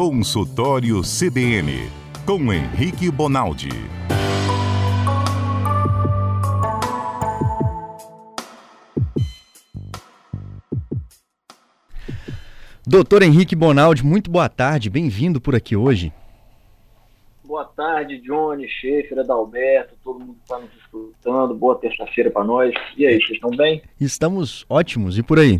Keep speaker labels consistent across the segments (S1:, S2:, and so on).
S1: Consultório CBN, com Henrique Bonaldi.
S2: Doutor Henrique Bonaldi, muito boa tarde, bem-vindo por aqui hoje.
S3: Boa tarde, Johnny, Schaefer, Adalberto, todo mundo que está nos escutando. Boa terça-feira para nós. E aí, vocês estão bem?
S2: Estamos ótimos, e por aí?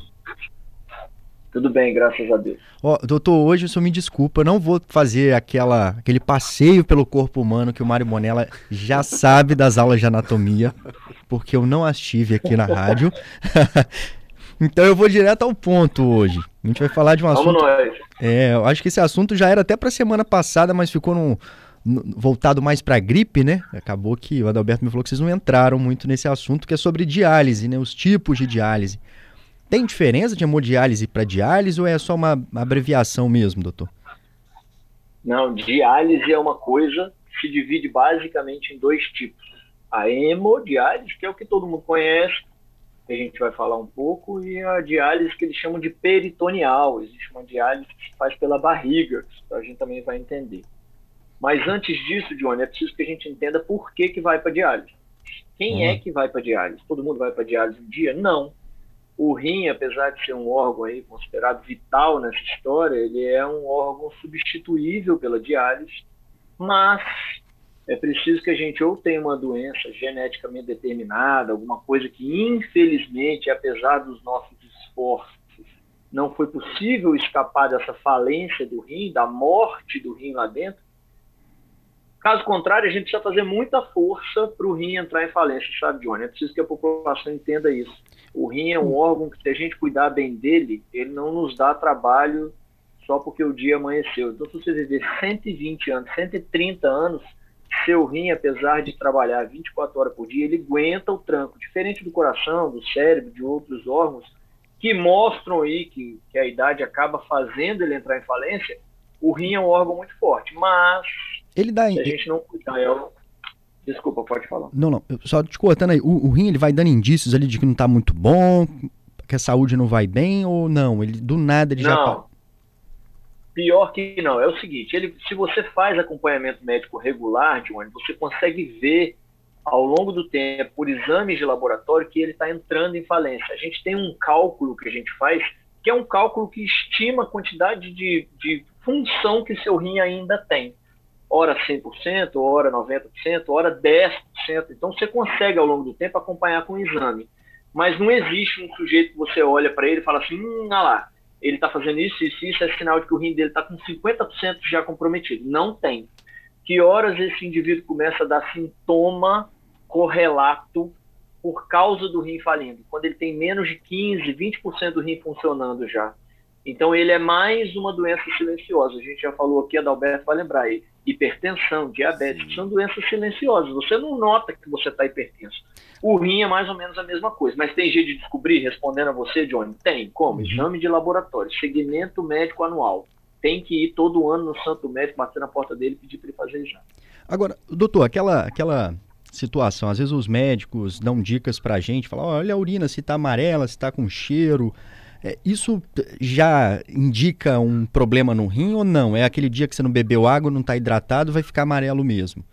S3: Tudo bem, graças a Deus.
S2: Ó, doutor, hoje o senhor me desculpa, não vou fazer aquela, aquele passeio pelo corpo humano que o Mário Monella já sabe das aulas de anatomia, porque eu não as tive aqui na rádio. então eu vou direto ao ponto hoje. A gente vai falar de um assunto.
S3: Vamos nós.
S2: É, eu acho que esse assunto já era até para semana passada, mas ficou num, voltado mais para gripe, né? Acabou que o Adalberto me falou que vocês não entraram muito nesse assunto, que é sobre diálise, né? Os tipos de diálise. Tem diferença de hemodiálise para diálise ou é só uma abreviação mesmo, doutor?
S3: Não, diálise é uma coisa que se divide basicamente em dois tipos. A hemodiálise, que é o que todo mundo conhece, que a gente vai falar um pouco, e a diálise que eles chamam de peritoneal. Existe uma diálise que se faz pela barriga, que a gente também vai entender. Mas antes disso, Johnny, é preciso que a gente entenda por que, que vai para diálise. Quem uhum. é que vai para diálise? Todo mundo vai para diálise um dia? Não. O rim, apesar de ser um órgão aí considerado vital nessa história, ele é um órgão substituível pela diálise, mas é preciso que a gente ou tenha uma doença geneticamente determinada, alguma coisa que infelizmente, apesar dos nossos esforços, não foi possível escapar dessa falência do rim, da morte do rim lá dentro. Caso contrário, a gente precisa fazer muita força para o rim entrar em falência, sabe, Johnny? É preciso que a população entenda isso. O rim é um órgão que, se a gente cuidar bem dele, ele não nos dá trabalho só porque o dia amanheceu. Então, se você viver 120 anos, 130 anos, seu rim, apesar de trabalhar 24 horas por dia, ele aguenta o tranco. Diferente do coração, do cérebro, de outros órgãos, que mostram aí que, que a idade acaba fazendo ele entrar em falência, o rim é um órgão muito forte. Mas,
S2: ele dá...
S3: se a gente não cuidar, é Desculpa, pode falar.
S2: Não, não, só te cortando aí, o, o rim ele vai dando indícios ali de que não está muito bom, que a saúde não vai bem ou não? Ele do nada ele
S3: não.
S2: já
S3: tá... Pior que não, é o seguinte, ele, se você faz acompanhamento médico regular, Johnny, você consegue ver ao longo do tempo, por exames de laboratório, que ele está entrando em falência. A gente tem um cálculo que a gente faz, que é um cálculo que estima a quantidade de, de função que seu rim ainda tem hora 100%, hora 90%, hora 10%. Então você consegue ao longo do tempo acompanhar com o exame. Mas não existe um sujeito que você olha para ele e fala assim, hum, olha lá, ele está fazendo isso, isso, isso, é sinal de que o rim dele está com 50% já comprometido. Não tem. Que horas esse indivíduo começa a dar sintoma correlato por causa do rim falindo? Quando ele tem menos de 15, 20% do rim funcionando já. Então ele é mais uma doença silenciosa. A gente já falou aqui, a Adalberto vai lembrar aí hipertensão, diabetes, Sim. são doenças silenciosas. Você não nota que você está hipertenso. O rim é mais ou menos a mesma coisa, mas tem jeito de descobrir, respondendo a você, Johnny? Tem. Como? Uhum. Exame de laboratório, segmento médico anual. Tem que ir todo ano no santo médico, bater na porta dele e pedir para ele fazer exame.
S2: Agora, doutor, aquela, aquela situação, às vezes os médicos dão dicas para a gente, falam, olha a urina se está amarela, se está com cheiro, isso já indica um problema no rim ou não? É aquele dia que você não bebeu água, não está hidratado, vai ficar amarelo mesmo?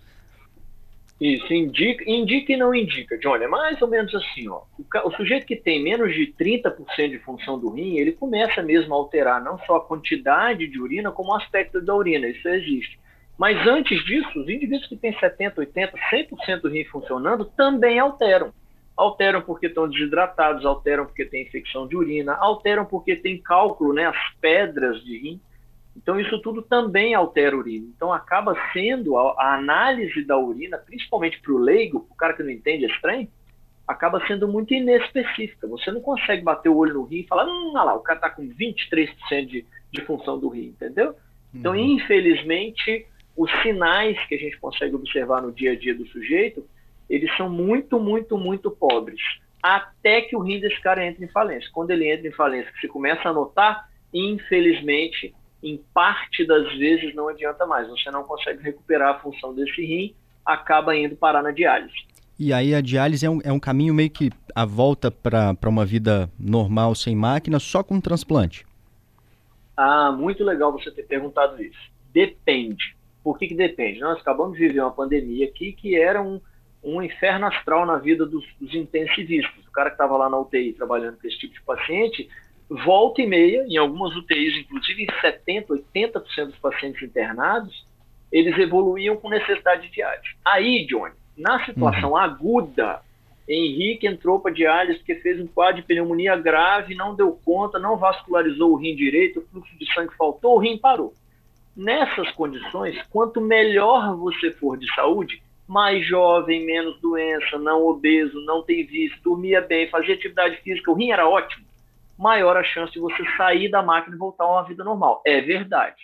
S3: Isso, indica, indica e não indica, Johnny. É mais ou menos assim, ó. O, o, sujeito que tem menos de 30% de função do rim, ele começa mesmo a alterar não só a quantidade de urina, como o aspecto da urina. Isso existe. Mas antes disso, os indivíduos que têm 70%, 80%, 100% do rim funcionando também alteram alteram porque estão desidratados, alteram porque tem infecção de urina, alteram porque tem cálculo, né, as pedras de rim. Então isso tudo também altera a urina. Então acaba sendo a, a análise da urina, principalmente para o leigo, o cara que não entende é estranho, acaba sendo muito inespecífica. Você não consegue bater o olho no rim e falar, hum, olha lá, o cara está com 23% de, de função do rim, entendeu? Então, uhum. infelizmente, os sinais que a gente consegue observar no dia a dia do sujeito eles são muito, muito, muito pobres. Até que o rim desse cara entre em falência. Quando ele entra em falência, você começa a notar, infelizmente, em parte das vezes não adianta mais. Você não consegue recuperar a função desse rim, acaba indo parar na diálise.
S2: E aí a diálise é um, é um caminho meio que a volta para uma vida normal, sem máquina, só com transplante?
S3: Ah, muito legal você ter perguntado isso. Depende. Por que, que depende? Nós acabamos de viver uma pandemia aqui que era um, um inferno astral na vida dos, dos intensivistas. O cara que estava lá na UTI trabalhando com esse tipo de paciente, volta e meia, em algumas UTIs, inclusive em 70%, 80% dos pacientes internados, eles evoluíam com necessidade de diálise. Aí, Johnny, na situação uhum. aguda, Henrique entrou para diálise porque fez um quadro de pneumonia grave, não deu conta, não vascularizou o rim direito, o fluxo de sangue faltou, o rim parou. Nessas condições, quanto melhor você for de saúde, mais jovem, menos doença, não obeso, não tem vício, dormia bem, fazia atividade física, o rim era ótimo, maior a chance de você sair da máquina e voltar a uma vida normal. É verdade.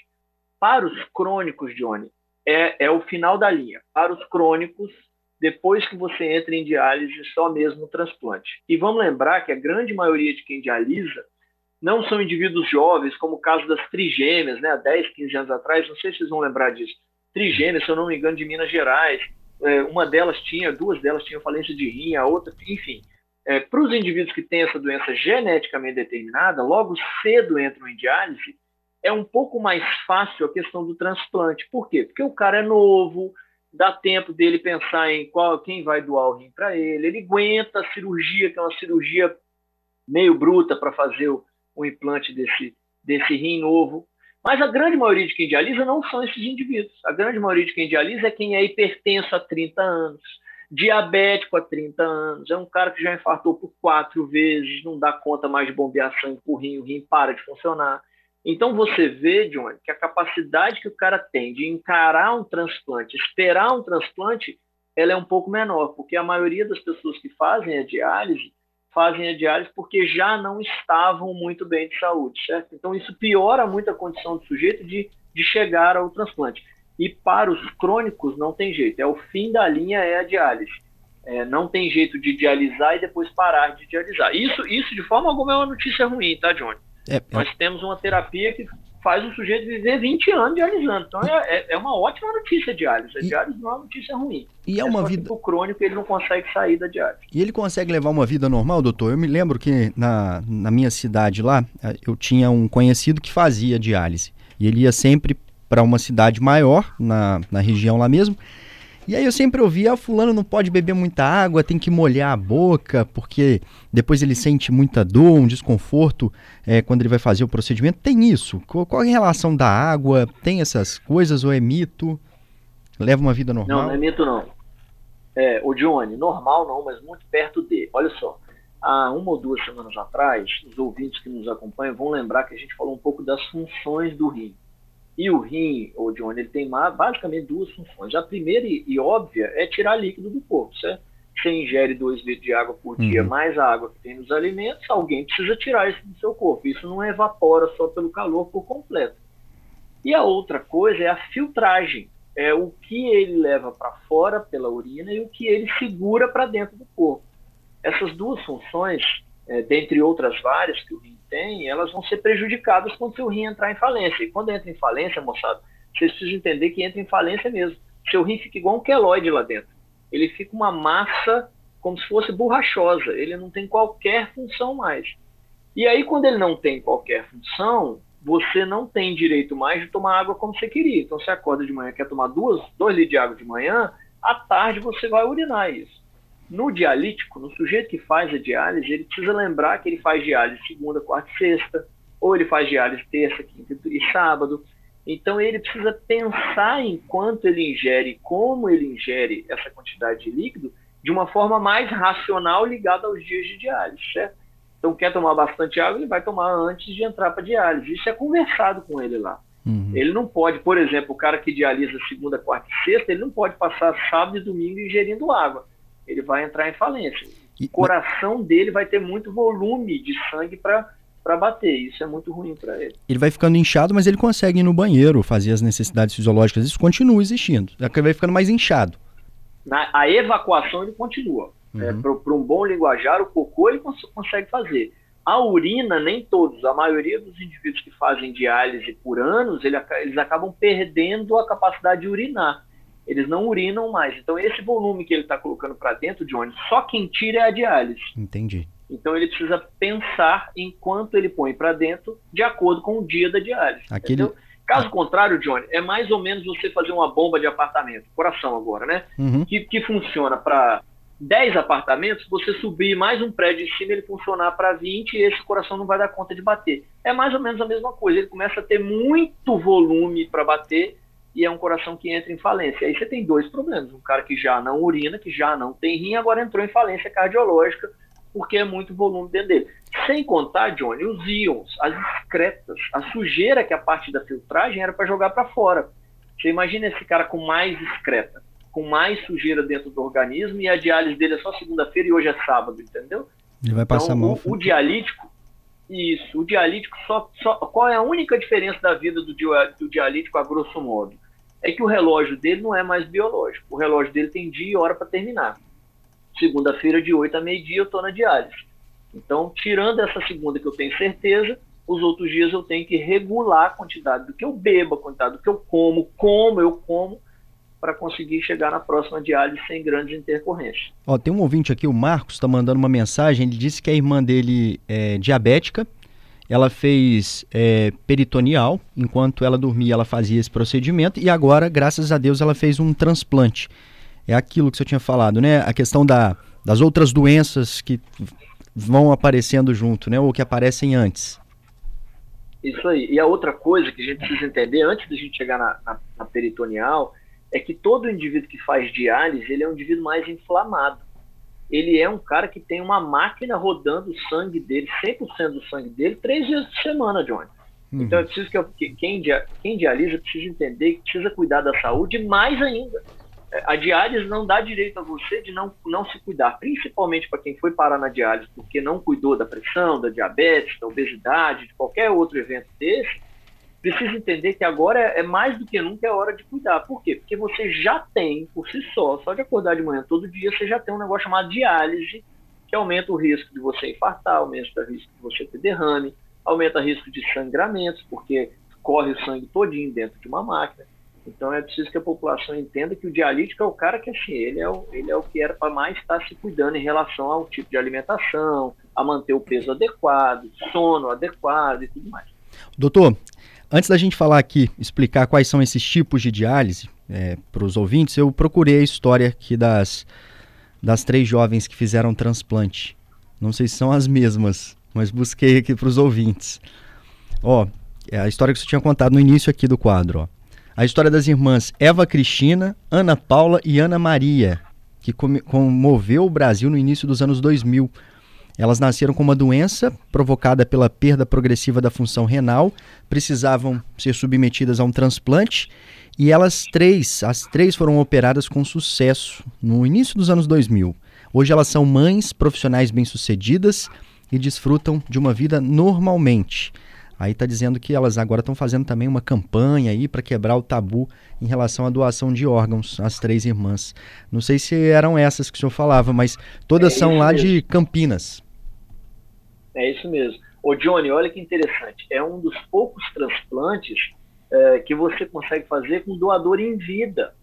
S3: Para os crônicos, Johnny, é, é o final da linha. Para os crônicos, depois que você entra em diálise, só mesmo transplante. E vamos lembrar que a grande maioria de quem dialisa não são indivíduos jovens, como o caso das trigêmeas, né, há 10, 15 anos atrás, não sei se vocês vão lembrar disso. Trigêmeas, se eu não me engano, de Minas Gerais, é, uma delas tinha, duas delas tinham falência de rim, a outra, enfim. É, Para os indivíduos que têm essa doença geneticamente determinada, logo cedo entram em diálise, é um pouco mais fácil a questão do transplante. Por quê? Porque o cara é novo, dá tempo dele pensar em qual quem vai doar o rim para ele, ele aguenta a cirurgia, que é uma cirurgia meio bruta para fazer o, o, implante desse, desse rim novo. Mas a grande maioria de quem dialisa não são esses indivíduos. A grande maioria de quem dialisa é quem é hipertenso há 30 anos, diabético há 30 anos, é um cara que já infartou por quatro vezes, não dá conta mais de bombear sangue por rim, o rim para de funcionar. Então você vê, John, que a capacidade que o cara tem de encarar um transplante, esperar um transplante, ela é um pouco menor, porque a maioria das pessoas que fazem a diálise fazem a diálise porque já não estavam muito bem de saúde, certo? Então isso piora muito a condição do sujeito de, de chegar ao transplante. E para os crônicos não tem jeito, é o fim da linha é a diálise. É, não tem jeito de dialisar e depois parar de dialisar. Isso, isso de forma alguma é uma notícia ruim, tá, Johnny? É, é, Nós temos uma terapia que faz o sujeito viver 20 anos dialisando. Então é, é, é uma ótima notícia diálise. A diálise não é uma notícia ruim.
S2: E é, é uma vida.
S3: O crônico ele não consegue sair da diálise.
S2: E ele consegue levar uma vida normal, doutor? Eu me lembro que na, na minha cidade lá, eh, eu tinha um conhecido que fazia diálise. E ele ia sempre para uma cidade maior, na, na região lá mesmo. E aí eu sempre ouvia, ah, fulano não pode beber muita água, tem que molhar a boca, porque depois ele sente muita dor, um desconforto é, quando ele vai fazer o procedimento. Tem isso? Qual, é a relação da água? Tem essas coisas ou é mito? Leva uma vida normal?
S3: Não, não é mito não. É, o Johnny, normal não, mas muito perto de. Olha só, há uma ou duas semanas atrás, os ouvintes que nos acompanham vão lembrar que a gente falou um pouco das funções do rim. E o rim, o John, ele tem basicamente duas funções. A primeira e, e, óbvia é tirar líquido do corpo, certo? Você ingere 2 litros de água por dia, uhum. mais a água que tem nos alimentos, alguém precisa tirar isso do seu corpo. Isso não evapora só pelo calor por completo. E a outra coisa é a filtragem. É o que ele leva para fora pela urina e o que ele segura para dentro do corpo. Essas duas funções, é, dentre outras várias que o rim tem, elas vão ser prejudicadas quando seu rim entrar em falência. E quando entra em falência, moçada, vocês precisam entender que entra em falência mesmo. Seu rim fica igual um queloide lá dentro. Ele fica uma massa como se fosse borrachosa. Ele não tem qualquer função mais. E aí, quando ele não tem qualquer função, você não tem direito mais de tomar água como você queria. Então, você acorda de manhã, quer tomar duas, dois litros de água de manhã, à tarde você vai urinar isso. No dialítico, no sujeito que faz a diálise, ele precisa lembrar que ele faz diálise segunda, quarta e sexta, ou ele faz diálise terça, quinta e sábado. Então ele precisa pensar em quanto ele ingere, como ele ingere essa quantidade de líquido, de uma forma mais racional ligada aos dias de diálise, certo? Então quer tomar bastante água, ele vai tomar antes de entrar para diálise. Isso é conversado com ele lá. Uhum. Ele não pode, por exemplo, o cara que dialisa segunda, quarta e sexta, ele não pode passar sábado e domingo ingerindo água ele vai entrar em falência. O coração dele vai ter muito volume de sangue para bater. Isso é muito ruim para ele.
S2: Ele vai ficando inchado, mas ele consegue ir no banheiro, fazer as necessidades fisiológicas. Isso continua existindo. É ele vai ficando mais inchado.
S3: Na, a evacuação ele continua. Uhum. É, para um bom linguajar, o cocô ele cons consegue fazer. A urina, nem todos, a maioria dos indivíduos que fazem diálise por anos, ele, eles acabam perdendo a capacidade de urinar eles não urinam mais. Então, esse volume que ele está colocando para dentro, Johnny, só quem tira é a diálise.
S2: Entendi.
S3: Então ele precisa pensar em quanto ele põe para dentro de acordo com o dia da diálise. Aquele... Caso contrário, Johnny, é mais ou menos você fazer uma bomba de apartamento, coração agora, né? Uhum. Que, que funciona para 10 apartamentos, você subir mais um prédio em cima, ele funcionar para 20 e esse coração não vai dar conta de bater. É mais ou menos a mesma coisa. Ele começa a ter muito volume para bater e é um coração que entra em falência. Aí você tem dois problemas. Um cara que já não urina, que já não tem rim, agora entrou em falência cardiológica porque é muito volume dentro dele. Sem contar, Johnny, os íons, as excretas, a sujeira que a parte da filtragem era para jogar para fora. Você imagina esse cara com mais excreta, com mais sujeira dentro do organismo e a diálise dele é só segunda-feira e hoje é sábado, entendeu?
S2: Ele vai passar então, mal.
S3: O, o dialítico, isso, o dialítico só, só. Qual é a única diferença da vida do, do dialítico, a grosso modo? É que o relógio dele não é mais biológico. O relógio dele tem dia e hora para terminar. Segunda-feira, de 8 a meio-dia, eu estou na diálise. Então, tirando essa segunda que eu tenho certeza, os outros dias eu tenho que regular a quantidade do que eu bebo, a quantidade do que eu como, como eu como, para conseguir chegar na próxima diálise sem grandes intercorrências.
S2: Ó, tem um ouvinte aqui, o Marcos, está mandando uma mensagem. Ele disse que a irmã dele é diabética. Ela fez é, peritoneal, enquanto ela dormia, ela fazia esse procedimento e agora, graças a Deus, ela fez um transplante é aquilo que você tinha falado, né? A questão da, das outras doenças que vão aparecendo junto, né? Ou que aparecem antes.
S3: Isso aí. E a outra coisa que a gente precisa entender antes da gente chegar na, na, na peritoneal é que todo indivíduo que faz diálise ele é um indivíduo mais inflamado. Ele é um cara que tem uma máquina rodando o sangue dele, 100% do sangue dele, três vezes por semana, Johnny. Uhum. Então é preciso que, que quem, quem dialisa precisa entender que precisa cuidar da saúde mais ainda a diálise não dá direito a você de não, não se cuidar, principalmente para quem foi parar na diálise porque não cuidou da pressão, da diabetes, da obesidade, de qualquer outro evento desse, precisa entender que agora é, é mais do que nunca é hora de cuidar. Por quê? Porque você já tem, por si só, só de acordar de manhã todo dia, você já tem um negócio chamado diálise, que aumenta o risco de você infartar, aumenta o risco de você ter derrame, aumenta o risco de sangramentos, porque corre o sangue todinho dentro de uma máquina. Então é preciso que a população entenda que o dialítico é o cara que assim, ele é o, ele é o que era para mais estar se cuidando em relação ao tipo de alimentação, a manter o peso adequado, sono adequado e tudo mais.
S2: Doutor, antes da gente falar aqui, explicar quais são esses tipos de diálise é, para os ouvintes, eu procurei a história aqui das, das três jovens que fizeram transplante. Não sei se são as mesmas, mas busquei aqui para os ouvintes. Ó, é a história que você tinha contado no início aqui do quadro, ó a história das irmãs Eva Cristina, Ana Paula e Ana Maria, que comoveu o Brasil no início dos anos 2000. Elas nasceram com uma doença provocada pela perda progressiva da função renal, precisavam ser submetidas a um transplante e elas três, as três foram operadas com sucesso no início dos anos 2000. Hoje elas são mães profissionais bem-sucedidas e desfrutam de uma vida normalmente. Aí está dizendo que elas agora estão fazendo também uma campanha aí para quebrar o tabu em relação à doação de órgãos, as três irmãs. Não sei se eram essas que o senhor falava, mas todas é são lá mesmo. de Campinas.
S3: É isso mesmo. Ô Johnny, olha que interessante. É um dos poucos transplantes é, que você consegue fazer com doador em vida.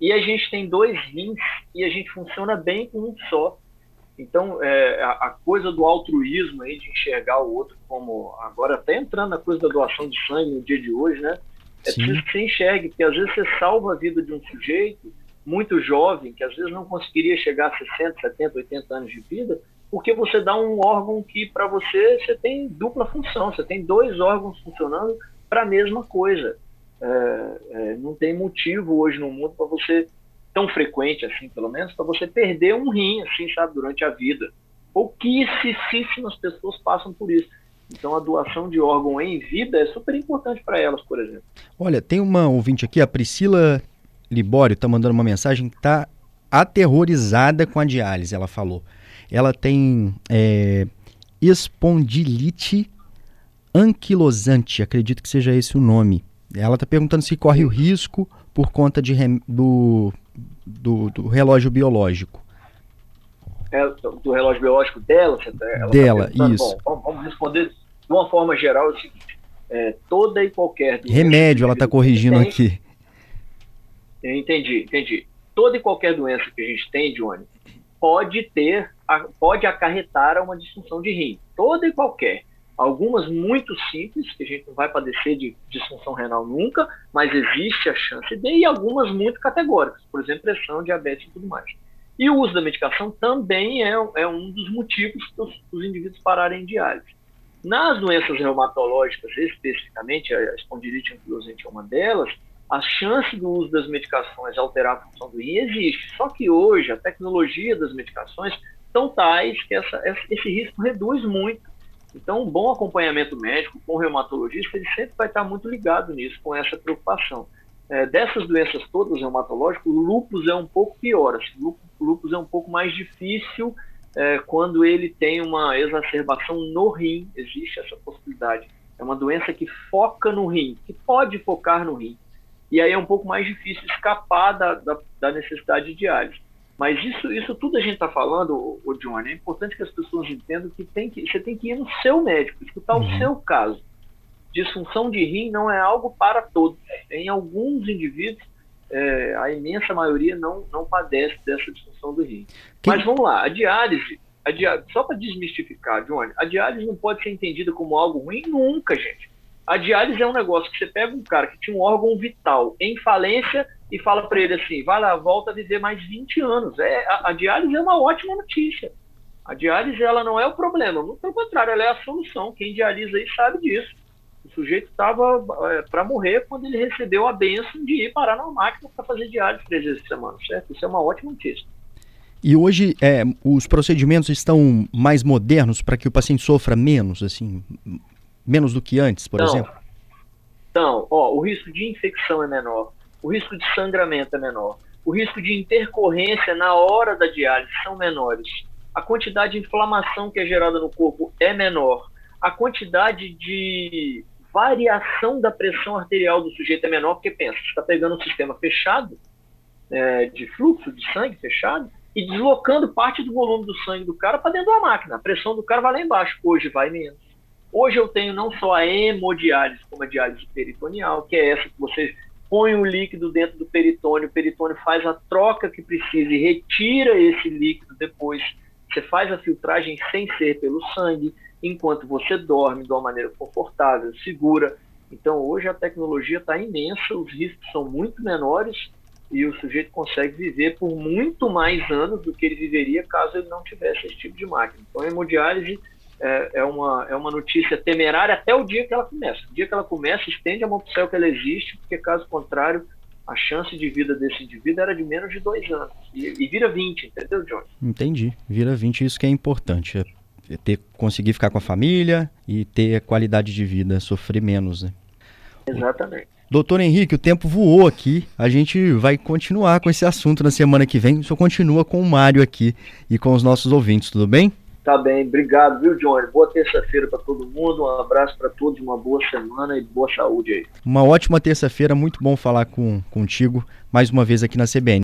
S3: E a gente tem dois rins e a gente funciona bem com um só. Então, é, a, a, coisa do altruísmo aí, de enxergar o outro como. Agora, até entrando na coisa da doação de sangue no dia de hoje, né? É Sim. preciso que você enxergue, porque às vezes você salva a vida de um sujeito muito jovem, que às vezes não conseguiria chegar a 60, 70, 80 anos de vida, porque você dá um órgão que, para você, você tem dupla função, você tem dois órgãos funcionando para a mesma coisa. É, é, não tem motivo hoje no mundo para você tão frequente assim, pelo menos, para você perder um rim, assim, sabe, durante a vida. Pouquíssimas pessoas passam por isso. Então a doação de órgão em vida é super importante para elas, por exemplo.
S2: Olha, tem uma ouvinte aqui, a Priscila Libório, está mandando uma mensagem que está aterrorizada com a diálise, ela falou. Ela tem é, espondilite anquilosante, acredito que seja esse o nome. Ela está perguntando se corre o risco por conta de, do do, do relógio biológico.
S3: É, do relógio biológico dela? Tá,
S2: ela tá dela, tá isso.
S3: Bom, vamos responder de uma forma geral é o seguinte: é, toda e qualquer.
S2: Remédio, ela está corrigindo tem, aqui.
S3: Entendi, entendi. Toda e qualquer doença que a gente tem, Johnny, pode ter pode acarretar a uma disfunção de rim, toda e qualquer. Algumas muito simples, que a gente não vai padecer de disfunção renal nunca, mas existe a chance de, e algumas muito categóricas, por exemplo, pressão, diabetes e tudo mais. E o uso da medicação também é, é um dos motivos para os indivíduos pararem em diálise. Nas doenças reumatológicas, especificamente, a espondilite anquilosante é uma delas, a chance do uso das medicações alterar a função do rim existe. Só que hoje a tecnologia das medicações são tais que essa, esse risco reduz muito. Então, um bom acompanhamento médico com o reumatologista, ele sempre vai estar muito ligado nisso, com essa preocupação. É, dessas doenças todas reumatológicas, o lúpus é um pouco pior. Assim, o lúpus é um pouco mais difícil é, quando ele tem uma exacerbação no rim, existe essa possibilidade. É uma doença que foca no rim, que pode focar no rim. E aí é um pouco mais difícil escapar da, da, da necessidade de diálise. Mas isso, isso tudo a gente está falando, o Johnny, é importante que as pessoas entendam que, tem que você tem que ir no seu médico, escutar uhum. o seu caso. Disfunção de rim não é algo para todos. Em alguns indivíduos, é, a imensa maioria não, não padece dessa disfunção do rim. Mas vamos lá, a diálise, a diálise só para desmistificar, Johnny, a diálise não pode ser entendida como algo ruim nunca, gente. A diálise é um negócio que você pega um cara que tinha um órgão vital em falência e fala para ele assim, vai lá, volta a viver mais 20 anos. É, a, a, diálise é uma ótima notícia. A diálise ela não é o problema, pelo contrário, ela é a solução. Quem dialisa aí sabe disso. O sujeito estava é, para morrer quando ele recebeu a benção de ir parar numa máquina para fazer diálise três vezes por semana, certo? Isso é uma ótima notícia.
S2: E hoje é, os procedimentos estão mais modernos para que o paciente sofra menos, assim, menos do que antes, por
S3: então,
S2: exemplo?
S3: Então, ó, o risco de infecção é menor, o risco de sangramento é menor, o risco de intercorrência na hora da diálise são menores, a quantidade de inflamação que é gerada no corpo é menor, a quantidade de variação da pressão arterial do sujeito é menor, porque pensa, você está pegando um sistema fechado, é, de fluxo de sangue fechado, e deslocando parte do volume do sangue do cara para dentro da máquina. A pressão do cara vai lá embaixo. Hoje vai menos. Hoje eu tenho não só a hemodiálise, como a diálise peritoneal, que é essa que você põe o líquido dentro do peritônio, o peritônio faz a troca que precisa e retira esse líquido depois. Você faz a filtragem sem ser pelo sangue, enquanto você dorme de uma maneira confortável, segura. Então hoje a tecnologia está imensa, os riscos são muito menores e o sujeito consegue viver por muito mais anos do que ele viveria caso ele não tivesse esse tipo de máquina. Então a hemodiálise é, é, uma, é uma notícia temerária até o dia que ela começa. O dia que ela começa, estende a mão para o céu que ela existe, porque caso contrário, a chance de vida desse indivíduo era de menos de dois anos. E, e vira 20, entendeu, John?
S2: Entendi. Vira 20, isso que é importante. É, é ter, conseguir ficar com a família e ter qualidade de vida, sofrer menos, né?
S3: Exatamente.
S2: Doutor Henrique, o tempo voou aqui. A gente vai continuar com esse assunto na semana que vem. O senhor continua com o Mário aqui e com os nossos ouvintes, tudo bem?
S3: Tá bem, obrigado, viu, Johnny? Boa terça-feira para todo mundo, um abraço para todos, uma boa semana e boa saúde aí.
S2: Uma ótima terça-feira, muito bom falar com, contigo mais uma vez aqui na CBN.